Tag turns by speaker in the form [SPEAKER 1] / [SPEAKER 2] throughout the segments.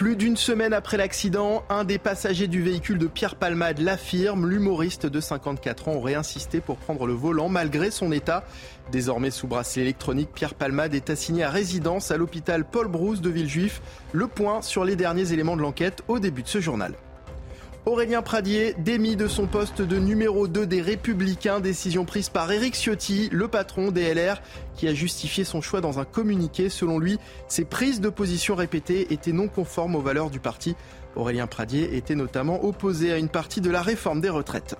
[SPEAKER 1] Plus d'une semaine après l'accident, un des passagers du véhicule de Pierre Palmade l'affirme. L'humoriste de 54 ans aurait insisté pour prendre le volant malgré son état. Désormais sous bracelet électronique, Pierre Palmade est assigné à résidence à l'hôpital Paul Brousse de Villejuif. Le point sur les derniers éléments de l'enquête au début de ce journal. Aurélien Pradier, démis de son poste de numéro 2 des Républicains, décision prise par Éric Ciotti, le patron des LR, qui a justifié son choix dans un communiqué. Selon lui, ses prises de position répétées étaient non conformes aux valeurs du parti. Aurélien Pradier était notamment opposé à une partie de la réforme des retraites.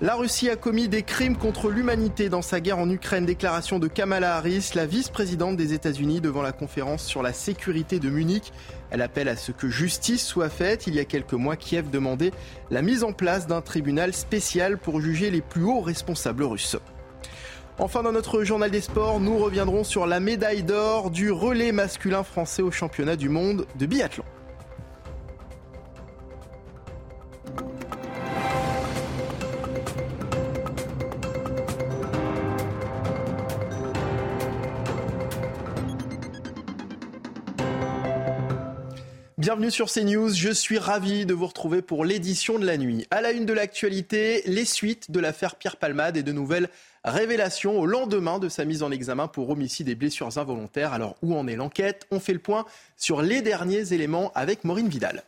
[SPEAKER 1] La Russie a commis des crimes contre l'humanité dans sa guerre en Ukraine. Déclaration de Kamala Harris, la vice-présidente des États-Unis, devant la conférence sur la sécurité de Munich. Elle appelle à ce que justice soit faite. Il y a quelques mois, Kiev demandait la mise en place d'un tribunal spécial pour juger les plus hauts responsables russes. Enfin, dans notre journal des sports, nous reviendrons sur la médaille d'or du relais masculin français au championnat du monde de biathlon. Bienvenue sur CNews, je suis ravi de vous retrouver pour l'édition de la nuit. À la une de l'actualité, les suites de l'affaire Pierre Palmade et de nouvelles révélations au lendemain de sa mise en examen pour homicide et blessures involontaires. Alors où en est l'enquête? On fait le point sur les derniers éléments avec Maureen Vidal.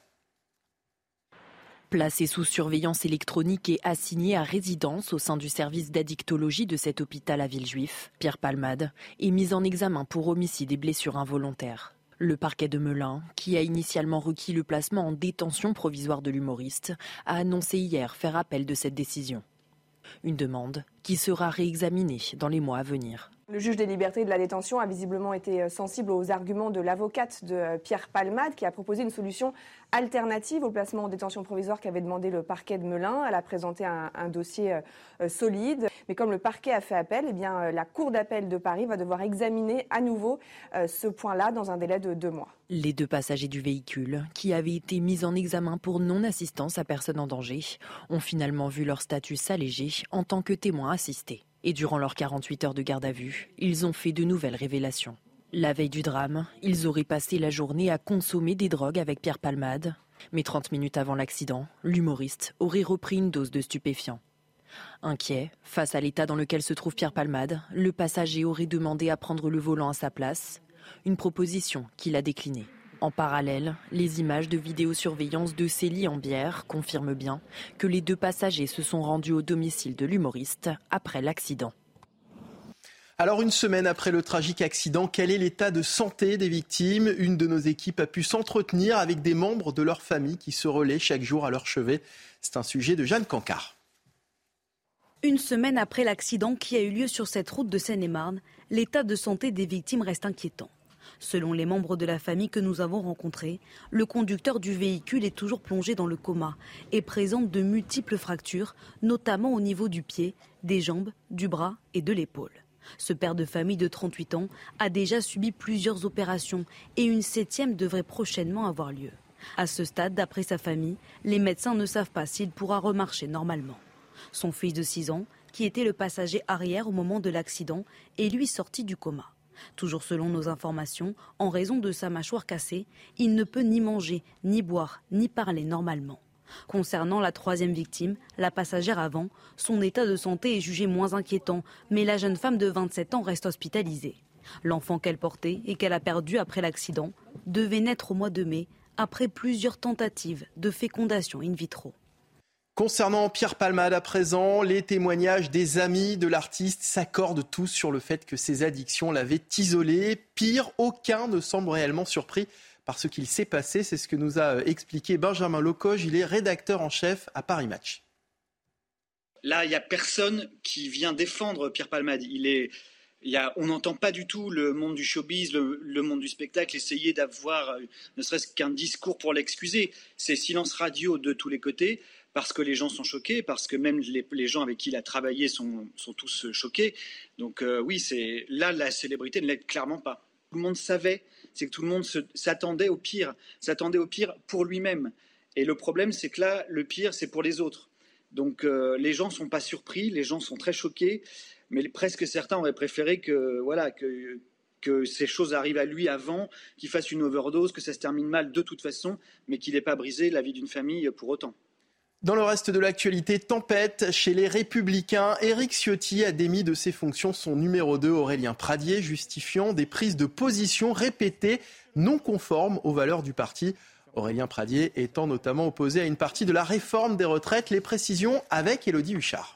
[SPEAKER 2] Placé sous surveillance électronique et assigné à résidence au sein du service d'addictologie de cet hôpital à Villejuif, Pierre Palmade est mis en examen pour homicide et blessures involontaires. Le parquet de Melun, qui a initialement requis le placement en détention provisoire de l'humoriste, a annoncé hier faire appel de cette décision. Une demande qui sera réexaminée dans les mois à venir.
[SPEAKER 3] Le juge des libertés de la détention a visiblement été sensible aux arguments de l'avocate de Pierre Palmade qui a proposé une solution alternative au placement en détention provisoire qu'avait demandé le parquet de Melun. Elle a présenté un, dossier euh, solide, mais comme le parquet a fait appel, eh euh, la Cour d'appel de Paris va devoir examiner à nouveau euh, ce point-là dans un délai de deux mois.
[SPEAKER 2] Les deux passagers du véhicule, qui avaient été mis en examen pour non-assistance à personne en danger, ont finalement vu leur statut s'alléger en tant que témoins assistés. Et durant leurs 48 heures de garde à vue, ils ont fait de nouvelles révélations. La veille du drame, ils auraient passé la journée à consommer des drogues avec Pierre Palmade. Mais 30 minutes avant l'accident, l'humoriste aurait repris une dose de stupéfiants. Inquiet, face à l'état dans lequel se trouve Pierre Palmade, le passager aurait demandé à prendre le volant à sa place, une proposition qu'il a déclinée. En parallèle, les images de vidéosurveillance de Célie en bière confirment bien que les deux passagers se sont rendus au domicile de l'humoriste après l'accident.
[SPEAKER 1] Alors une semaine après le tragique accident, quel est l'état de santé des victimes? Une de nos équipes a pu s'entretenir avec des membres de leur famille qui se relaient chaque jour à leur chevet. C'est un sujet de Jeanne Cancard.
[SPEAKER 4] Une semaine après l'accident qui a eu lieu sur cette route de Seine-et-Marne, l'état de santé des victimes reste inquiétant. Selon les membres de la famille que nous avons rencontrés, le conducteur du véhicule est toujours plongé dans le coma et présente de multiples fractures, notamment au niveau du pied, des jambes, du bras et de l'épaule. Ce père de famille de 38 ans a déjà subi plusieurs opérations et une septième devrait prochainement avoir lieu. À ce stade, d'après sa famille, les médecins ne savent pas s'il pourra remarcher normalement. Son fils de 6 ans, qui était le passager arrière au moment de l'accident, est lui sorti du coma. Toujours selon nos informations, en raison de sa mâchoire cassée, il ne peut ni manger, ni boire, ni parler normalement. Concernant la troisième victime, la passagère avant, son état de santé est jugé moins inquiétant, mais la jeune femme de 27 ans reste hospitalisée. L'enfant qu'elle portait et qu'elle a perdu après l'accident devait naître au mois de mai, après plusieurs tentatives de fécondation in vitro.
[SPEAKER 1] Concernant Pierre Palmade à présent, les témoignages des amis de l'artiste s'accordent tous sur le fait que ses addictions l'avaient isolé. Pire, aucun ne semble réellement surpris par ce qu'il s'est passé. C'est ce que nous a expliqué Benjamin Locoge. Il est rédacteur en chef à Paris Match.
[SPEAKER 5] Là, il n'y a personne qui vient défendre Pierre Palmade. Il est, on n'entend pas du tout le monde du showbiz, le, monde du spectacle essayer d'avoir euh, ne serait-ce qu'un discours pour l'excuser. C'est silence radio de tous les côtés parce que les gens sont choqués, parce que même les, gens avec qui il a travaillé sont, tous choqués. Donc euh, oui, c'est là la célébrité ne l'aide clairement pas. Tout le monde savait, c'est que tout le monde s'attendait au pire, s'attendait au pire pour lui-même. Et le problème, c'est que là, le pire, c'est pour les autres. Donc euh, les gens sont pas surpris, les gens sont très choqués mais presque certains auraient préféré que, voilà, que, que ces choses arrivent à lui avant, qu'il fasse une overdose, que ça se termine mal de toute façon, mais qu'il n'ait pas brisé la vie d'une famille pour autant.
[SPEAKER 1] Dans le reste de l'actualité, tempête chez les Républicains. Éric Ciotti a démis de ses fonctions son numéro 2, Aurélien Pradier, justifiant des prises de position répétées non conformes aux valeurs du parti. Aurélien Pradier étant notamment opposé à une partie de la réforme des retraites. Les précisions avec Élodie Huchard.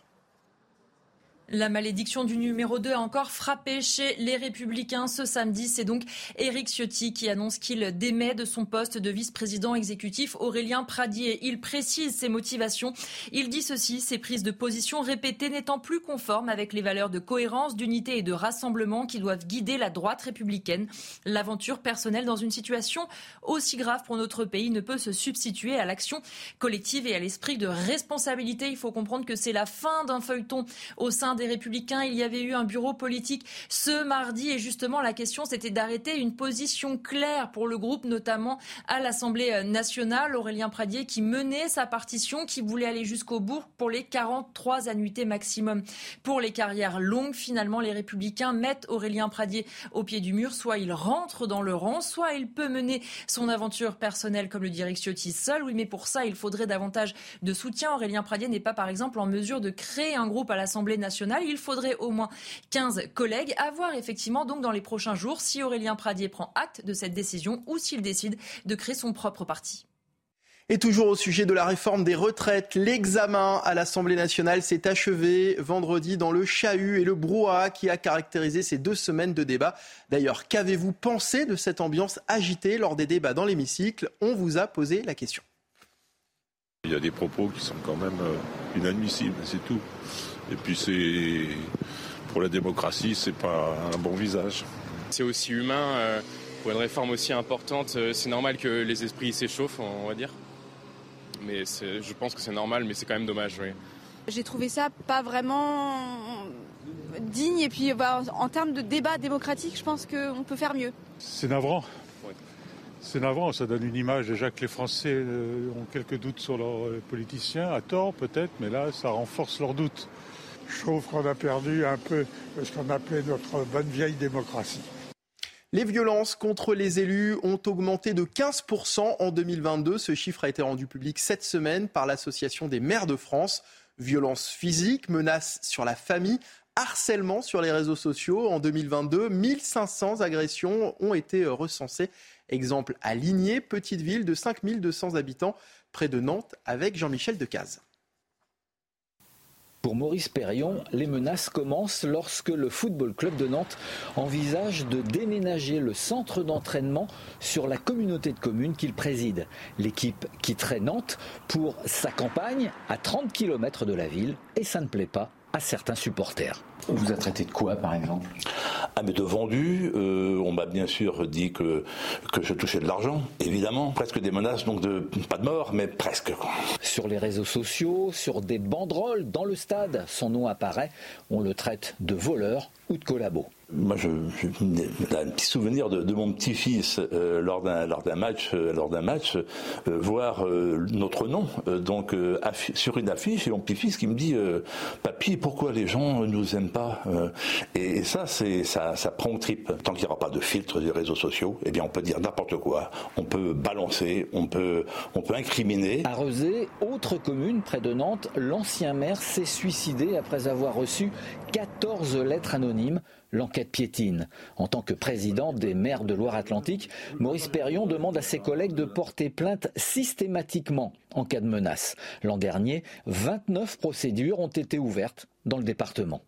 [SPEAKER 6] La malédiction du numéro 2 a encore frappé chez les Républicains ce samedi. C'est donc Éric Ciotti qui annonce qu'il démet de son poste de vice-président exécutif Aurélien Pradier. Il précise ses motivations. Il dit ceci, ses prises de position répétées n'étant plus conformes avec les valeurs de cohérence, d'unité et de rassemblement qui doivent guider la droite républicaine. L'aventure personnelle dans une situation aussi grave pour notre pays ne peut se substituer à l'action collective et à l'esprit de responsabilité. Il faut comprendre que c'est la fin d'un feuilleton au sein Républicains. Il y avait eu un bureau politique ce mardi et justement la question c'était d'arrêter une position claire pour le groupe, notamment à l'Assemblée nationale. Aurélien Pradier qui menait sa partition, qui voulait aller jusqu'au bout pour les 43 annuités maximum pour les carrières longues. Finalement, les Républicains mettent Aurélien Pradier au pied du mur. Soit il rentre dans le rang, soit il peut mener son aventure personnelle comme le dirait Ciotti seul. Oui, mais pour ça, il faudrait davantage de soutien. Aurélien Pradier n'est pas, par exemple, en mesure de créer un groupe à l'Assemblée nationale il faudrait au moins 15 collègues. À voir effectivement donc dans les prochains jours si Aurélien Pradier prend acte de cette décision ou s'il décide de créer son propre parti.
[SPEAKER 1] Et toujours au sujet de la réforme des retraites, l'examen à l'Assemblée nationale s'est achevé vendredi dans le chahut et le brouhaha qui a caractérisé ces deux semaines de débat. D'ailleurs, qu'avez-vous pensé de cette ambiance agitée lors des débats dans l'hémicycle? On vous a posé la question.
[SPEAKER 7] Il y a des propos qui sont quand même euh, inadmissibles, c'est tout. Et puis c'est pour la démocratie, c'est pas un bon visage.
[SPEAKER 8] C'est aussi humain. Euh, pour une réforme aussi importante, euh, c'est normal que les esprits s'échauffent, on va dire. Mais je pense que c'est normal, mais c'est quand même dommage. Oui.
[SPEAKER 9] J'ai trouvé ça pas vraiment digne. Et puis bah, en termes de débat démocratique, je pense qu'on peut faire mieux.
[SPEAKER 10] C'est navrant. C'est navrant, ça donne une image déjà que les Français euh, ont quelques doutes sur leurs politiciens, à tort peut-être, mais là ça renforce leurs doutes. Je trouve qu'on a perdu un peu ce qu'on appelait notre bonne vieille démocratie.
[SPEAKER 1] Les violences contre les élus ont augmenté de 15% en 2022. Ce chiffre a été rendu public cette semaine par l'Association des maires de France. Violences physiques, menaces sur la famille, harcèlement sur les réseaux sociaux. En 2022, 1500 agressions ont été recensées. Exemple à Ligné, petite ville de 5200 habitants près de Nantes avec Jean-Michel Decaze.
[SPEAKER 11] Pour Maurice Perrion, les menaces commencent lorsque le Football Club de Nantes envisage de déménager le centre d'entraînement sur la communauté de communes qu'il préside. L'équipe quitterait Nantes pour sa campagne à 30 km de la ville et ça ne plaît pas à certains supporters.
[SPEAKER 12] On vous a traité de quoi, par exemple?
[SPEAKER 13] Ah, mais de vendu. Euh, on m'a bien sûr dit que, que je touchais de l'argent, évidemment. Presque des menaces, donc de pas de mort, mais presque.
[SPEAKER 11] Sur les réseaux sociaux, sur des banderoles dans le stade, son nom apparaît. On le traite de voleur ou de collabo.
[SPEAKER 13] Moi, j'ai un petit souvenir de, mon petit-fils euh, lors d'un lors d'un match, euh, lors d'un match, euh, voir notre nom donc sur une affiche et mon petit-fils qui me dit "Papy, pourquoi les gens nous aiment pas et, ça, c'est ça, ça prend au trip. Tant qu'il n'y aura pas de filtre des réseaux sociaux, eh bien, on peut dire n'importe quoi, on peut balancer, on peut on peut incriminer.
[SPEAKER 11] À Rezé, autre commune près de Nantes, l'ancien maire s'est suicidé après avoir reçu 14 lettres anonymes L'enquête piétine. En tant que président des maires de Loire-Atlantique, Maurice Perrion demande à ses collègues de porter plainte systématiquement en cas de menace. L'an dernier, 29 procédures ont été ouvertes dans le département.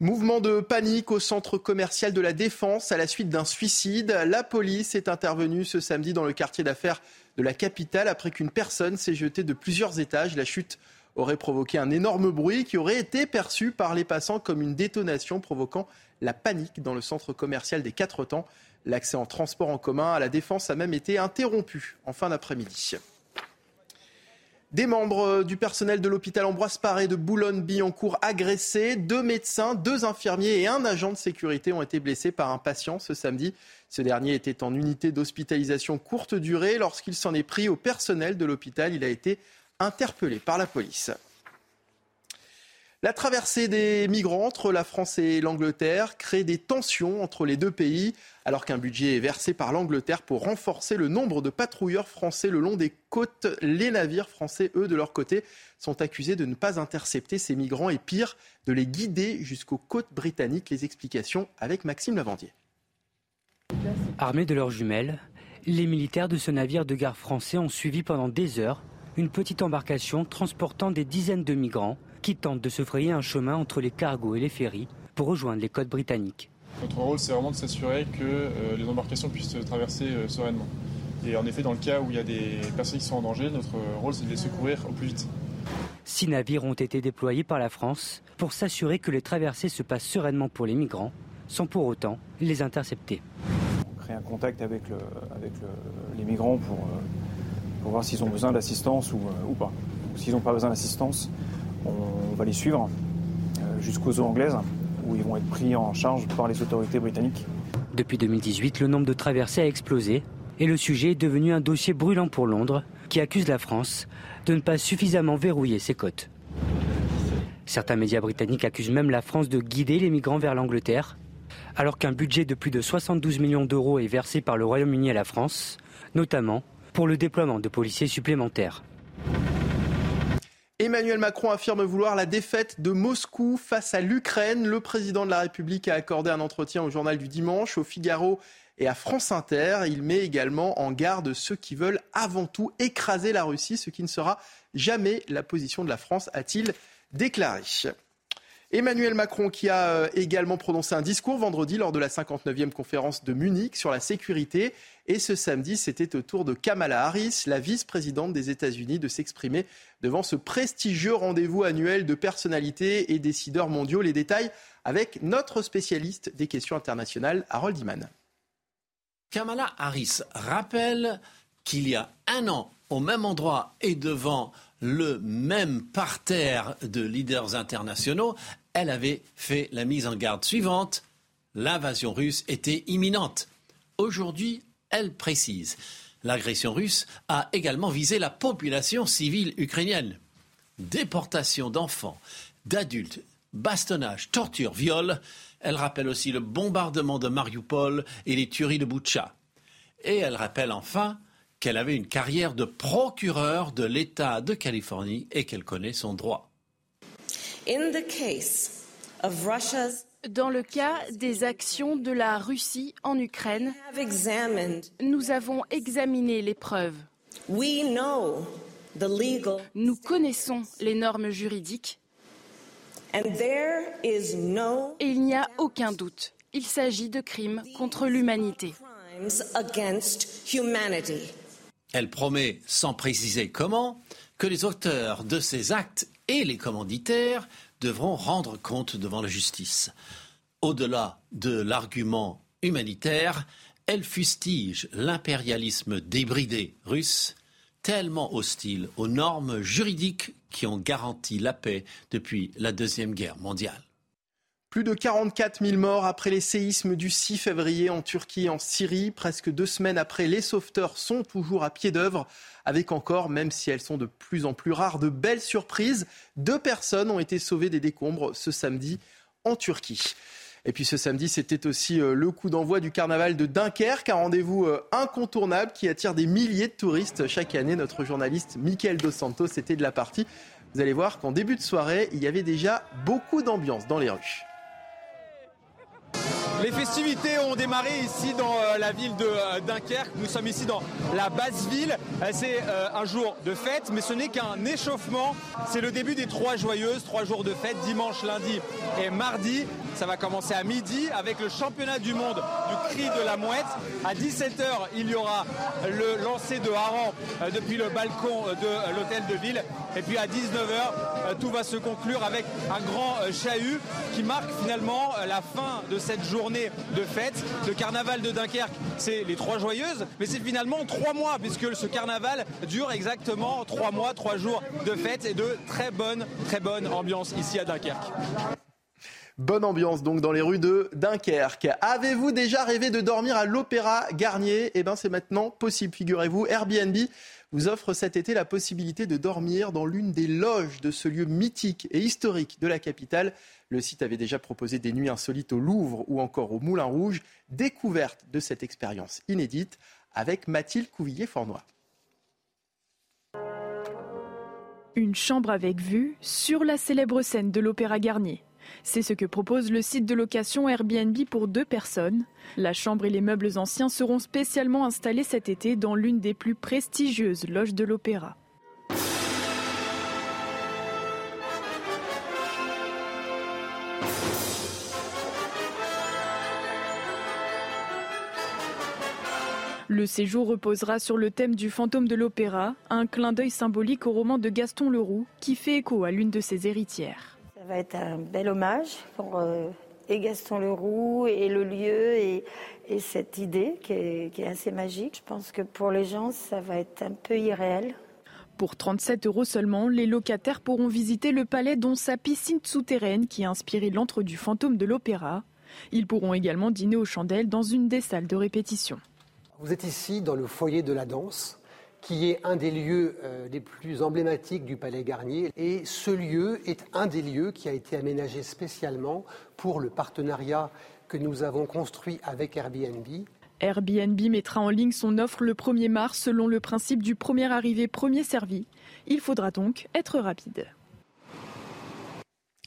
[SPEAKER 1] Mouvement de panique au centre commercial de la Défense à la suite d'un suicide. La police est intervenue ce samedi dans le quartier d'affaires de la capitale après qu'une personne s'est jetée de plusieurs étages. La chute aurait provoqué un énorme bruit qui aurait été perçu par les passants comme une détonation provoquant la panique dans le centre commercial des Quatre Temps. L'accès en transport en commun à la Défense a même été interrompu en fin d'après-midi. Des membres du personnel de l'hôpital Ambroise Paré de Boulogne-Billancourt agressés. Deux médecins, deux infirmiers et un agent de sécurité ont été blessés par un patient ce samedi. Ce dernier était en unité d'hospitalisation courte durée. Lorsqu'il s'en est pris au personnel de l'hôpital, il a été interpellé par la police. La traversée des migrants entre la France et l'Angleterre crée des tensions entre les deux pays, alors qu'un budget est versé par l'Angleterre pour renforcer le nombre de patrouilleurs français le long des côtes. Les navires français, eux, de leur côté, sont accusés de ne pas intercepter ces migrants et pire, de les guider jusqu'aux côtes britanniques. Les explications avec Maxime Lavandier.
[SPEAKER 14] Armés de leurs jumelles, les militaires de ce navire de gare français ont suivi pendant des heures une petite embarcation transportant des dizaines de migrants qui tentent de se frayer un chemin entre les cargos et les ferries pour rejoindre les côtes britanniques.
[SPEAKER 15] Notre rôle, c'est vraiment de s'assurer que euh, les embarcations puissent traverser euh, sereinement. Et en effet, dans le cas où il y a des personnes qui sont en danger, notre rôle, c'est de les secourir au plus vite.
[SPEAKER 14] Six navires ont été déployés par la France pour s'assurer que les traversées se passent sereinement pour les migrants, sans pour autant les intercepter.
[SPEAKER 16] On crée un contact avec, les migrants pour, euh, pour voir s'ils ont besoin d'assistance ou, ou pas. S'ils n'ont pas besoin d'assistance, on va les suivre euh, jusqu'aux eaux anglaises où ils vont être pris en charge par les autorités britanniques.
[SPEAKER 14] Depuis 2018, le nombre de traversées a explosé et le sujet est devenu un dossier brûlant pour Londres qui accuse la France de ne pas suffisamment verrouiller ses côtes. Certains médias britanniques accusent même la France de guider les migrants vers l'Angleterre, alors qu'un budget de plus de 72 millions d'euros est versé par le Royaume-Uni à la France, notamment pour le déploiement de policiers supplémentaires.
[SPEAKER 1] Emmanuel Macron affirme vouloir la défaite de Moscou face à l'Ukraine. Le président de la République a accordé un entretien au journal du dimanche, au Figaro et à France Inter. Il met également en garde ceux qui veulent avant tout écraser la Russie, ce qui ne sera jamais la position de la France, a-t-il déclaré. Emmanuel Macron qui a euh, également prononcé un discours vendredi lors de la 59e conférence de Munich sur la sécurité. Et ce samedi, c'était au tour de Kamala Harris, la vice-présidente des États-Unis, de s'exprimer devant ce prestigieux rendez-vous annuel de personnalités et décideurs mondiaux. Les détails avec notre spécialiste des questions internationales, Harold Iman.
[SPEAKER 17] Kamala Harris rappelle qu'il y a un an, au même endroit et devant le même parterre de leaders internationaux, elle avait fait la mise en garde suivante. L'invasion russe était imminente. Aujourd'hui, elle précise. L'agression russe a également visé la population civile ukrainienne. Déportation d'enfants, d'adultes, bastonnage, torture, viol. Elle rappelle aussi le bombardement de Mariupol et les tueries de Boutcha. Et elle rappelle enfin qu'elle avait une carrière de procureur de l'État de Californie et qu'elle connaît son droit.
[SPEAKER 18] Dans le cas des actions de la Russie en Ukraine, nous avons examiné les preuves. Nous connaissons les normes juridiques. Et il n'y a aucun doute. Il s'agit de crimes contre l'humanité.
[SPEAKER 17] Elle promet, sans préciser comment, que les auteurs de ces actes et les commanditaires devront rendre compte devant la justice. Au-delà de l'argument humanitaire, elle fustige l'impérialisme débridé russe, tellement hostile aux normes juridiques qui ont garanti la paix depuis la Deuxième Guerre mondiale.
[SPEAKER 1] Plus de 44 000 morts après les séismes du 6 février en Turquie et en Syrie. Presque deux semaines après, les sauveteurs sont toujours à pied d'œuvre, avec encore, même si elles sont de plus en plus rares, de belles surprises. Deux personnes ont été sauvées des décombres ce samedi en Turquie. Et puis ce samedi, c'était aussi euh, le coup d'envoi du carnaval de Dunkerque, un rendez-vous euh, incontournable qui attire des milliers de touristes chaque année. Notre journaliste Michael Dos Santos était de la partie. Vous allez voir qu'en début de soirée, il y avait déjà beaucoup d'ambiance dans les rues.
[SPEAKER 19] Les festivités ont démarré ici dans euh, la ville de euh, Dunkerque. Nous sommes ici dans la basse ville. Euh, c'est un jour de fête, mais ce n'est qu'un échauffement. C'est le début des trois joyeuses, trois jours de fête, dimanche, lundi et mardi. Ça va commencer à midi avec le championnat du monde du cri de la mouette. À 17h, il y aura le lancer de hareng depuis le balcon de l'hôtel de ville. Et puis à 19h, tout va se conclure avec un grand chahut qui marque finalement la fin de cette journée de fête. Le carnaval de Dunkerque, c'est les trois joyeuses, mais c'est finalement trois mois, puisque ce carnaval dure exactement trois mois, trois jours de fête et de très bonne, très bonne ambiance ici à Dunkerque.
[SPEAKER 1] Bonne ambiance donc dans les rues de Dunkerque. Avez-vous déjà rêvé de dormir à l'Opéra Garnier? Eh bien c'est maintenant possible, figurez-vous. Airbnb vous offre cet été la possibilité de dormir dans l'une des loges de ce lieu mythique et historique de la capitale. Le site avait déjà proposé des nuits insolites au Louvre ou encore au Moulin Rouge. Découverte de cette expérience inédite avec Mathilde Couvillier-Fornois.
[SPEAKER 20] Une chambre avec vue sur la célèbre scène de l'Opéra Garnier. C'est ce que propose le site de location Airbnb pour deux personnes. La chambre et les meubles anciens seront spécialement installés cet été dans l'une des plus prestigieuses loges de l'opéra. Le séjour reposera sur le thème du fantôme de l'opéra, un clin d'œil symbolique au roman de Gaston Leroux qui fait écho à l'une de ses héritières.
[SPEAKER 21] Ça va être un bel hommage pour euh, et Gaston Leroux et le lieu et, cette idée qui est, assez magique. Je pense que pour les gens, ça va être un peu irréel.
[SPEAKER 20] Pour 37 euros seulement, les locataires pourront visiter le palais dont sa piscine souterraine qui a inspiré l'antre du fantôme de l'opéra. Ils pourront également dîner aux chandelles dans une des salles de répétition.
[SPEAKER 22] Vous êtes ici dans le foyer de la danse, qui est un des lieux euh, les plus emblématiques du Palais Garnier. Et ce lieu est un des lieux qui a été aménagé spécialement pour le partenariat que nous avons construit avec Airbnb.
[SPEAKER 20] Airbnb mettra en ligne son offre le 1er mars selon le principe du premier arrivé, premier servi. Il faudra donc être rapide.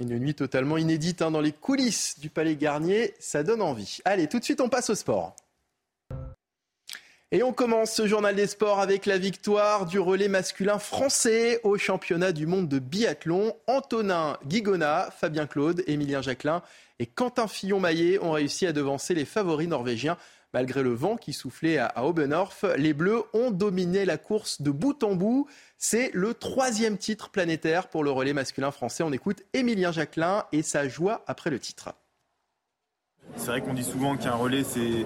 [SPEAKER 1] Une nuit totalement inédite hein, dans les coulisses du Palais Garnier, ça donne envie. Allez, tout de suite on passe au sport. Et on commence ce journal des sports avec la victoire du relais masculin français au championnat du monde de biathlon. Antonin Guigona, Fabien Claude, Émilien Jacquelin et Quentin Fillon-Maillet ont réussi à devancer les favoris norvégiens. Malgré le vent qui soufflait à Obernorf, les Bleus ont dominé la course de bout en bout. C'est le troisième titre planétaire pour le relais masculin français. On écoute Émilien Jacquelin et sa joie après le titre.
[SPEAKER 23] C'est vrai qu'on dit souvent qu'un relais, c'est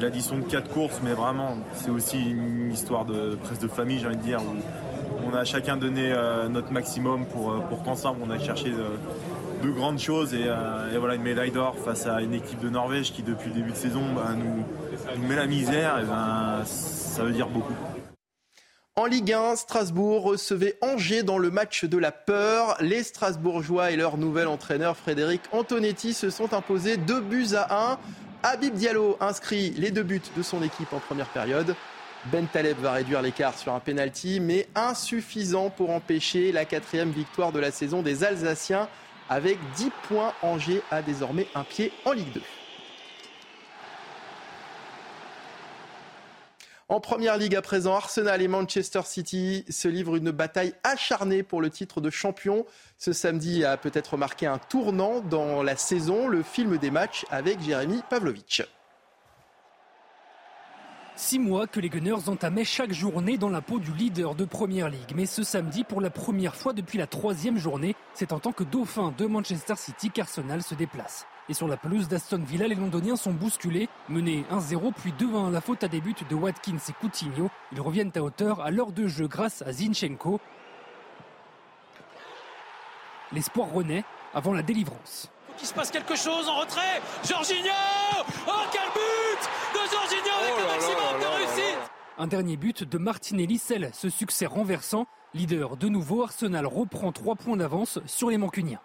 [SPEAKER 23] l'addition de quatre courses, mais vraiment, c'est aussi une histoire de presque de famille, j'ai envie de dire, on a chacun donné euh, notre maximum pour, euh, pour qu'ensemble, on a cherché de, grandes choses. Euh, et, voilà, une médaille d'or face à une équipe de Norvège qui, depuis le début de saison, bah, nous, met la misère, ben, ça veut dire beaucoup.
[SPEAKER 1] En Ligue 1, Strasbourg recevait Angers dans le match de la peur. Les Strasbourgeois et leur nouvel entraîneur Frédéric Antonetti se sont imposés deux buts à un. Habib Diallo inscrit les deux buts de son équipe en première période. Ben Taleb va réduire l'écart sur un penalty, mais insuffisant pour empêcher la quatrième victoire de la saison des Alsaciens. Avec 10 points, Angers a désormais un pied en Ligue 2. En première ligue à présent, Arsenal et Manchester City se livrent une bataille acharnée pour le titre de champion. Ce samedi a peut-être marqué un tournant dans la saison, le film des matchs avec Jérémy Pavlovic.
[SPEAKER 24] Six mois que les Gunners entamaient chaque journée dans la peau du leader de Première Ligue. Mais ce samedi, pour la première fois depuis la troisième journée, c'est en tant que dauphin de Manchester City qu'Arsenal se déplace. Et sur la pelouse d'Aston Villa, les Londoniens sont bousculés, menés 1-0 puis 2-1 la faute à des buts de Watkins et Coutinho. Ils reviennent à hauteur à l'heure de jeu grâce à Zinchenko. L'espoir renaît avant la délivrance.
[SPEAKER 25] Faut qu'il se passe quelque chose en retrait. Jorginho Oh quel but de Jorginho avec oh un maximum de réussite
[SPEAKER 24] Un dernier but de Martinelli scelle ce succès renversant. Leader de nouveau, Arsenal reprend trois points d'avance sur les Mancuniens.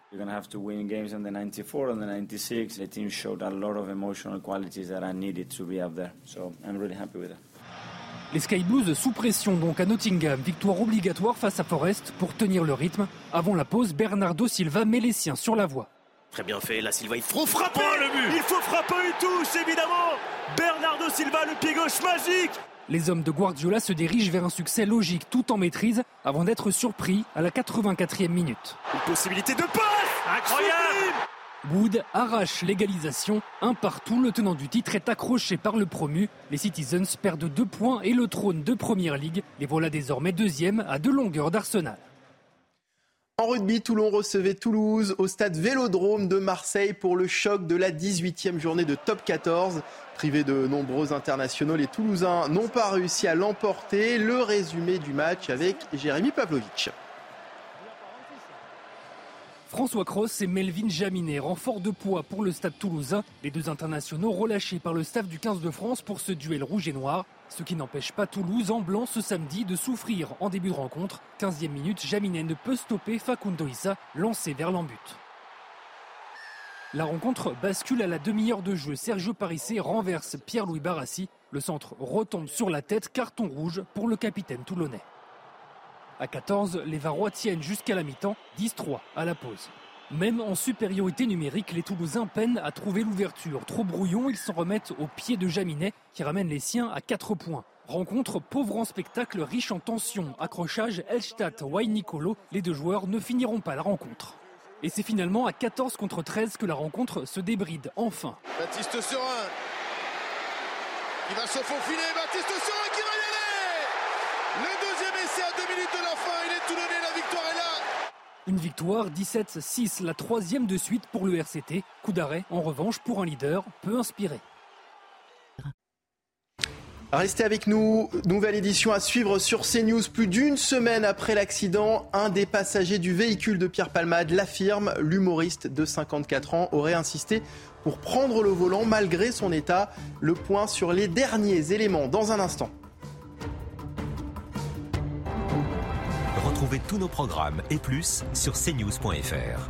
[SPEAKER 24] Les Sky Blues sous pression donc à Nottingham, victoire obligatoire face à Forest pour tenir le rythme. Avant la pause, Bernardo Silva met les siens sur la voie.
[SPEAKER 26] Très bien fait, la Silva, il faut frapper
[SPEAKER 27] oh, le but
[SPEAKER 26] Il faut frapper, il touche évidemment Bernardo Silva, le pied gauche magique
[SPEAKER 24] les hommes de Guardiola se dirigent vers un succès logique tout en maîtrise avant d'être surpris à la 84e minute.
[SPEAKER 26] Une possibilité de passe Incroyable
[SPEAKER 24] Wood arrache l'égalisation. Un partout, le tenant du titre est accroché par le promu. Les Citizens perdent deux points et le trône de Première Ligue. Les voilà désormais deuxième à deux longueurs d'Arsenal.
[SPEAKER 1] En rugby, Toulon recevait Toulouse au stade Vélodrome de Marseille pour le choc de la 18e journée de top 14. Privés de nombreux internationaux, les Toulousains n'ont pas réussi à l'emporter. Le résumé du match avec Jérémy Pavlovic.
[SPEAKER 24] François Cross et Melvin Jaminet, renfort de poids pour le stade toulousain. Les deux internationaux relâchés par le staff du 15 de France pour ce duel rouge et noir. Ce qui n'empêche pas Toulouse en blanc ce samedi de souffrir en début de rencontre. 15e minute, Jaminet ne peut stopper Facundo Issa, lancé vers l'embut. La rencontre bascule à la demi-heure de jeu. Sergio Parissé renverse Pierre-Louis Barassi. Le centre retombe sur la tête, carton rouge pour le capitaine toulonnais. À 14, les Varois tiennent jusqu'à la mi-temps, 10-3 à la pause. Même en supériorité numérique, les Toulousains peinent à trouver l'ouverture. Trop brouillon, ils s'en remettent au pied de Jaminet qui ramène les siens à 4 points. Rencontre pauvre en spectacle, riche en tension. Accrochage Elstadt Wai Nicolo. Les deux joueurs ne finiront pas la rencontre. Et c'est finalement à 14 contre 13 que la rencontre se débride enfin.
[SPEAKER 28] Baptiste Serin qui va se faufiler. Baptiste Serin qui va y aller Le deuxième essai à deux minutes de la fin. Il est tout donné. La victoire est là.
[SPEAKER 24] Une victoire 17-6, la troisième de suite pour le RCT. Coup d'arrêt, en revanche, pour un leader peu inspiré.
[SPEAKER 1] Restez avec nous. Nouvelle édition à suivre sur CNews. Plus d'une semaine après l'accident, un des passagers du véhicule de Pierre Palmade l'affirme. L'humoriste de 54 ans aurait insisté pour prendre le volant malgré son état. Le point sur les derniers éléments dans un instant.
[SPEAKER 29] Retrouvez tous nos programmes et plus sur cnews.fr.